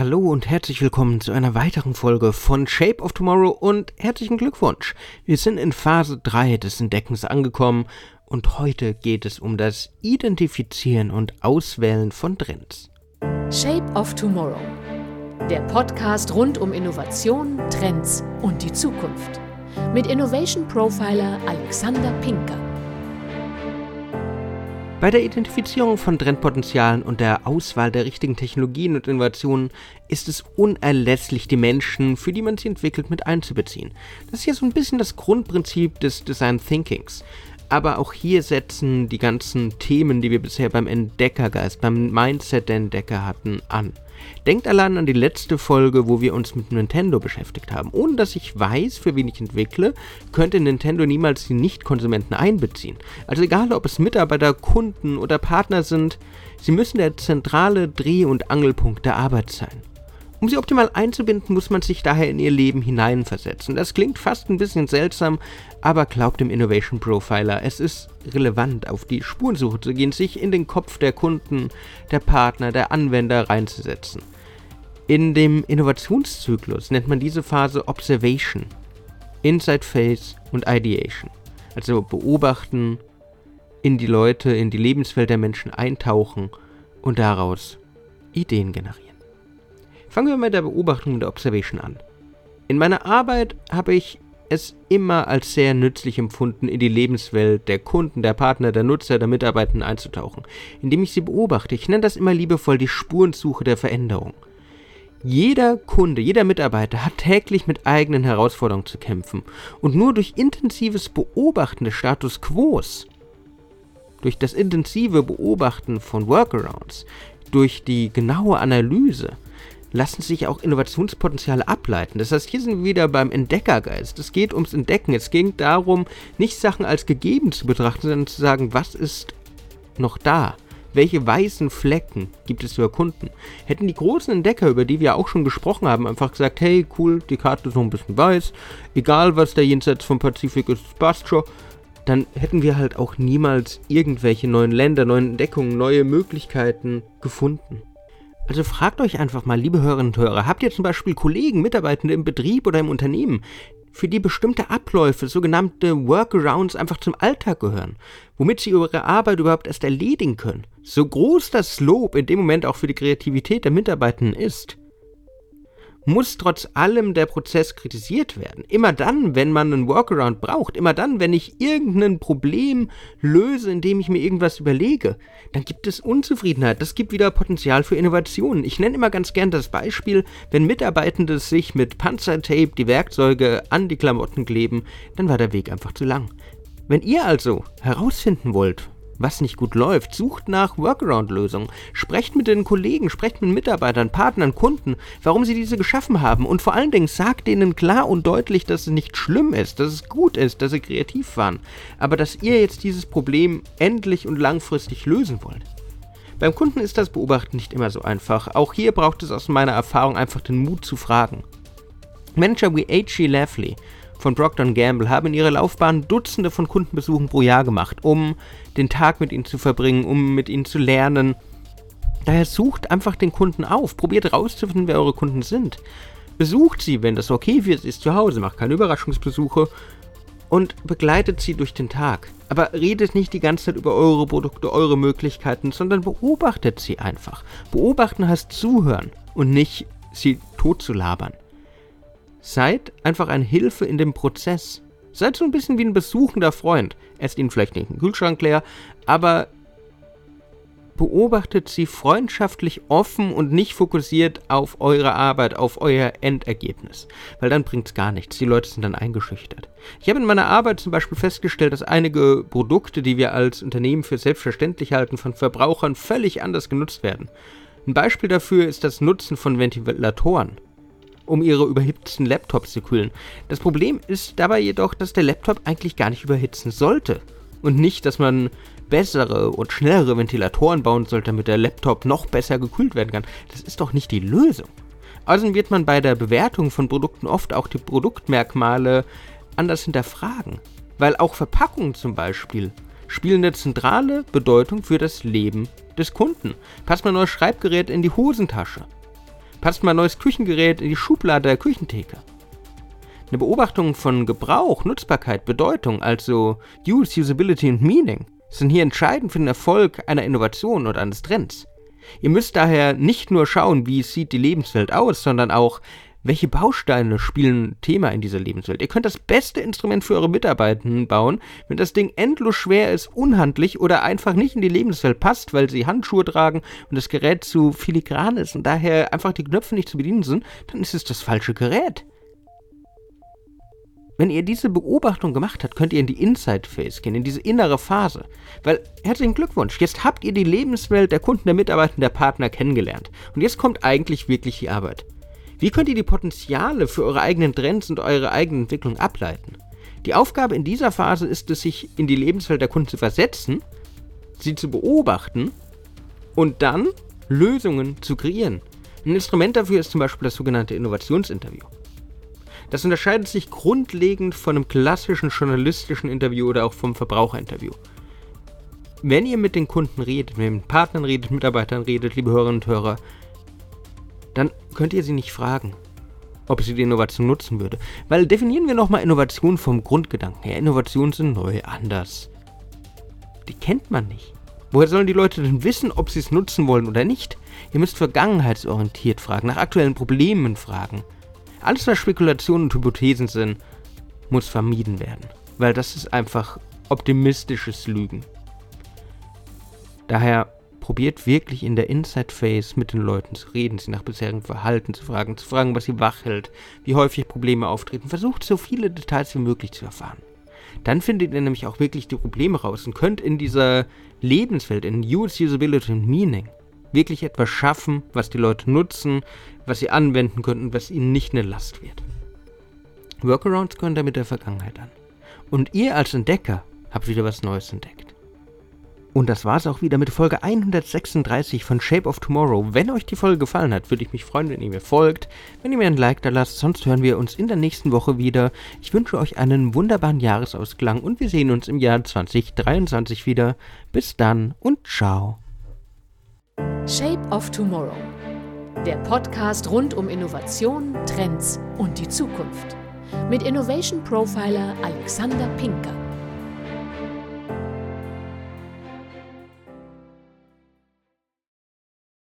Hallo und herzlich willkommen zu einer weiteren Folge von Shape of Tomorrow und herzlichen Glückwunsch. Wir sind in Phase 3 des Entdeckens angekommen und heute geht es um das Identifizieren und Auswählen von Trends. Shape of Tomorrow. Der Podcast rund um Innovation, Trends und die Zukunft. Mit Innovation Profiler Alexander Pinker. Bei der Identifizierung von Trendpotenzialen und der Auswahl der richtigen Technologien und Innovationen ist es unerlässlich, die Menschen, für die man sie entwickelt, mit einzubeziehen. Das ist ja so ein bisschen das Grundprinzip des Design Thinkings. Aber auch hier setzen die ganzen Themen, die wir bisher beim Entdeckergeist, beim Mindset der Entdecker hatten, an. Denkt allein an die letzte Folge, wo wir uns mit Nintendo beschäftigt haben. Ohne dass ich weiß, für wen ich entwickle, könnte Nintendo niemals die Nicht-Konsumenten einbeziehen. Also egal, ob es Mitarbeiter, Kunden oder Partner sind, sie müssen der zentrale Dreh- und Angelpunkt der Arbeit sein. Um sie optimal einzubinden, muss man sich daher in ihr Leben hineinversetzen. Das klingt fast ein bisschen seltsam, aber glaubt dem Innovation Profiler, es ist relevant, auf die Spurensuche zu gehen, sich in den Kopf der Kunden, der Partner, der Anwender reinzusetzen. In dem Innovationszyklus nennt man diese Phase Observation, Inside Phase und Ideation. Also beobachten, in die Leute, in die Lebenswelt der Menschen eintauchen und daraus Ideen generieren. Fangen wir mit der Beobachtung der Observation an. In meiner Arbeit habe ich es immer als sehr nützlich empfunden, in die Lebenswelt der Kunden, der Partner, der Nutzer, der Mitarbeitenden einzutauchen, indem ich sie beobachte. Ich nenne das immer liebevoll die Spurensuche der Veränderung. Jeder Kunde, jeder Mitarbeiter hat täglich mit eigenen Herausforderungen zu kämpfen. Und nur durch intensives Beobachten des Status Quos, durch das intensive Beobachten von Workarounds, durch die genaue Analyse, lassen sich auch Innovationspotenziale ableiten. Das heißt, hier sind wir wieder beim Entdeckergeist. Es geht ums Entdecken. Es ging darum, nicht Sachen als gegeben zu betrachten, sondern zu sagen, was ist noch da? Welche weißen Flecken gibt es zu erkunden? Hätten die großen Entdecker, über die wir auch schon gesprochen haben, einfach gesagt, hey, cool, die Karte ist noch ein bisschen weiß, egal was da jenseits vom Pazifik ist, passt schon, dann hätten wir halt auch niemals irgendwelche neuen Länder, neuen Entdeckungen, neue Möglichkeiten gefunden. Also fragt euch einfach mal, liebe Hörerinnen und Hörer, habt ihr zum Beispiel Kollegen, Mitarbeitende im Betrieb oder im Unternehmen, für die bestimmte Abläufe, sogenannte Workarounds einfach zum Alltag gehören, womit sie ihre Arbeit überhaupt erst erledigen können? So groß das Lob in dem Moment auch für die Kreativität der Mitarbeitenden ist, muss trotz allem der Prozess kritisiert werden. Immer dann, wenn man einen Workaround braucht, immer dann, wenn ich irgendein Problem löse, indem ich mir irgendwas überlege, dann gibt es Unzufriedenheit. Das gibt wieder Potenzial für Innovationen. Ich nenne immer ganz gern das Beispiel, wenn Mitarbeitende sich mit Panzertape die Werkzeuge an die Klamotten kleben, dann war der Weg einfach zu lang. Wenn ihr also herausfinden wollt, was nicht gut läuft. Sucht nach Workaround-Lösungen. Sprecht mit den Kollegen, sprecht mit Mitarbeitern, Partnern, Kunden, warum sie diese geschaffen haben. Und vor allen Dingen sagt denen klar und deutlich, dass es nicht schlimm ist, dass es gut ist, dass sie kreativ waren. Aber dass ihr jetzt dieses Problem endlich und langfristig lösen wollt. Beim Kunden ist das Beobachten nicht immer so einfach. Auch hier braucht es aus meiner Erfahrung einfach den Mut zu fragen. Manager wie H.G. Lafley von Procter Gamble haben in ihrer Laufbahn Dutzende von Kundenbesuchen pro Jahr gemacht, um den Tag mit ihnen zu verbringen, um mit ihnen zu lernen. Daher sucht einfach den Kunden auf, probiert herauszufinden, wer eure Kunden sind. Besucht sie, wenn das okay für sie ist, zu Hause, macht keine Überraschungsbesuche und begleitet sie durch den Tag. Aber redet nicht die ganze Zeit über eure Produkte, eure Möglichkeiten, sondern beobachtet sie einfach. Beobachten heißt zuhören und nicht sie totzulabern. Seid einfach eine Hilfe in dem Prozess. Seid so ein bisschen wie ein besuchender Freund. Esst ihn vielleicht nicht im Kühlschrank leer, aber beobachtet sie freundschaftlich offen und nicht fokussiert auf eure Arbeit, auf euer Endergebnis. Weil dann bringt es gar nichts. Die Leute sind dann eingeschüchtert. Ich habe in meiner Arbeit zum Beispiel festgestellt, dass einige Produkte, die wir als Unternehmen für selbstverständlich halten, von Verbrauchern völlig anders genutzt werden. Ein Beispiel dafür ist das Nutzen von Ventilatoren um ihre überhitzten Laptops zu kühlen. Das Problem ist dabei jedoch, dass der Laptop eigentlich gar nicht überhitzen sollte. Und nicht, dass man bessere und schnellere Ventilatoren bauen sollte, damit der Laptop noch besser gekühlt werden kann. Das ist doch nicht die Lösung. Außerdem wird man bei der Bewertung von Produkten oft auch die Produktmerkmale anders hinterfragen. Weil auch Verpackungen zum Beispiel spielen eine zentrale Bedeutung für das Leben des Kunden. Passt mein neues Schreibgerät in die Hosentasche? Passt mal ein neues Küchengerät in die Schublade der Küchentheke. Eine Beobachtung von Gebrauch, Nutzbarkeit, Bedeutung, also Use, Usability und Meaning, sind hier entscheidend für den Erfolg einer Innovation oder eines Trends. Ihr müsst daher nicht nur schauen, wie sieht die Lebenswelt aus, sondern auch, welche Bausteine spielen Thema in dieser Lebenswelt? Ihr könnt das beste Instrument für eure Mitarbeitenden bauen, wenn das Ding endlos schwer ist, unhandlich oder einfach nicht in die Lebenswelt passt, weil sie Handschuhe tragen und das Gerät zu filigran ist und daher einfach die Knöpfe nicht zu bedienen sind, dann ist es das falsche Gerät. Wenn ihr diese Beobachtung gemacht habt, könnt ihr in die Inside Phase gehen, in diese innere Phase. Weil, herzlichen Glückwunsch, jetzt habt ihr die Lebenswelt der Kunden, der Mitarbeiter, der Partner kennengelernt. Und jetzt kommt eigentlich wirklich die Arbeit. Wie könnt ihr die Potenziale für eure eigenen Trends und eure eigene Entwicklung ableiten? Die Aufgabe in dieser Phase ist es, sich in die Lebenswelt der Kunden zu versetzen, sie zu beobachten und dann Lösungen zu kreieren. Ein Instrument dafür ist zum Beispiel das sogenannte Innovationsinterview. Das unterscheidet sich grundlegend von einem klassischen journalistischen Interview oder auch vom Verbraucherinterview. Wenn ihr mit den Kunden redet, mit den Partnern redet, Mitarbeitern redet, liebe Hörerinnen und Hörer, dann könnt ihr sie nicht fragen, ob sie die Innovation nutzen würde. Weil definieren wir nochmal Innovation vom Grundgedanken her. Innovationen sind neu, anders. Die kennt man nicht. Woher sollen die Leute denn wissen, ob sie es nutzen wollen oder nicht? Ihr müsst vergangenheitsorientiert fragen, nach aktuellen Problemen fragen. Alles, was Spekulationen und Hypothesen sind, muss vermieden werden. Weil das ist einfach optimistisches Lügen. Daher probiert wirklich in der Inside Phase mit den Leuten zu reden, sie nach bisherigem Verhalten zu fragen, zu fragen, was sie wach hält, wie häufig Probleme auftreten. Versucht so viele Details wie möglich zu erfahren. Dann findet ihr nämlich auch wirklich die Probleme raus und könnt in dieser Lebenswelt, in Use, Usability und Meaning, wirklich etwas schaffen, was die Leute nutzen, was sie anwenden können und was ihnen nicht eine Last wird. Workarounds gehören damit der Vergangenheit an. Und ihr als Entdecker habt wieder was Neues entdeckt. Und das war's auch wieder mit Folge 136 von Shape of Tomorrow. Wenn euch die Folge gefallen hat, würde ich mich freuen, wenn ihr mir folgt, wenn ihr mir ein Like da lasst. Sonst hören wir uns in der nächsten Woche wieder. Ich wünsche euch einen wunderbaren Jahresausklang und wir sehen uns im Jahr 2023 wieder. Bis dann und ciao. Shape of Tomorrow. Der Podcast rund um Innovation, Trends und die Zukunft. Mit Innovation Profiler Alexander Pinker.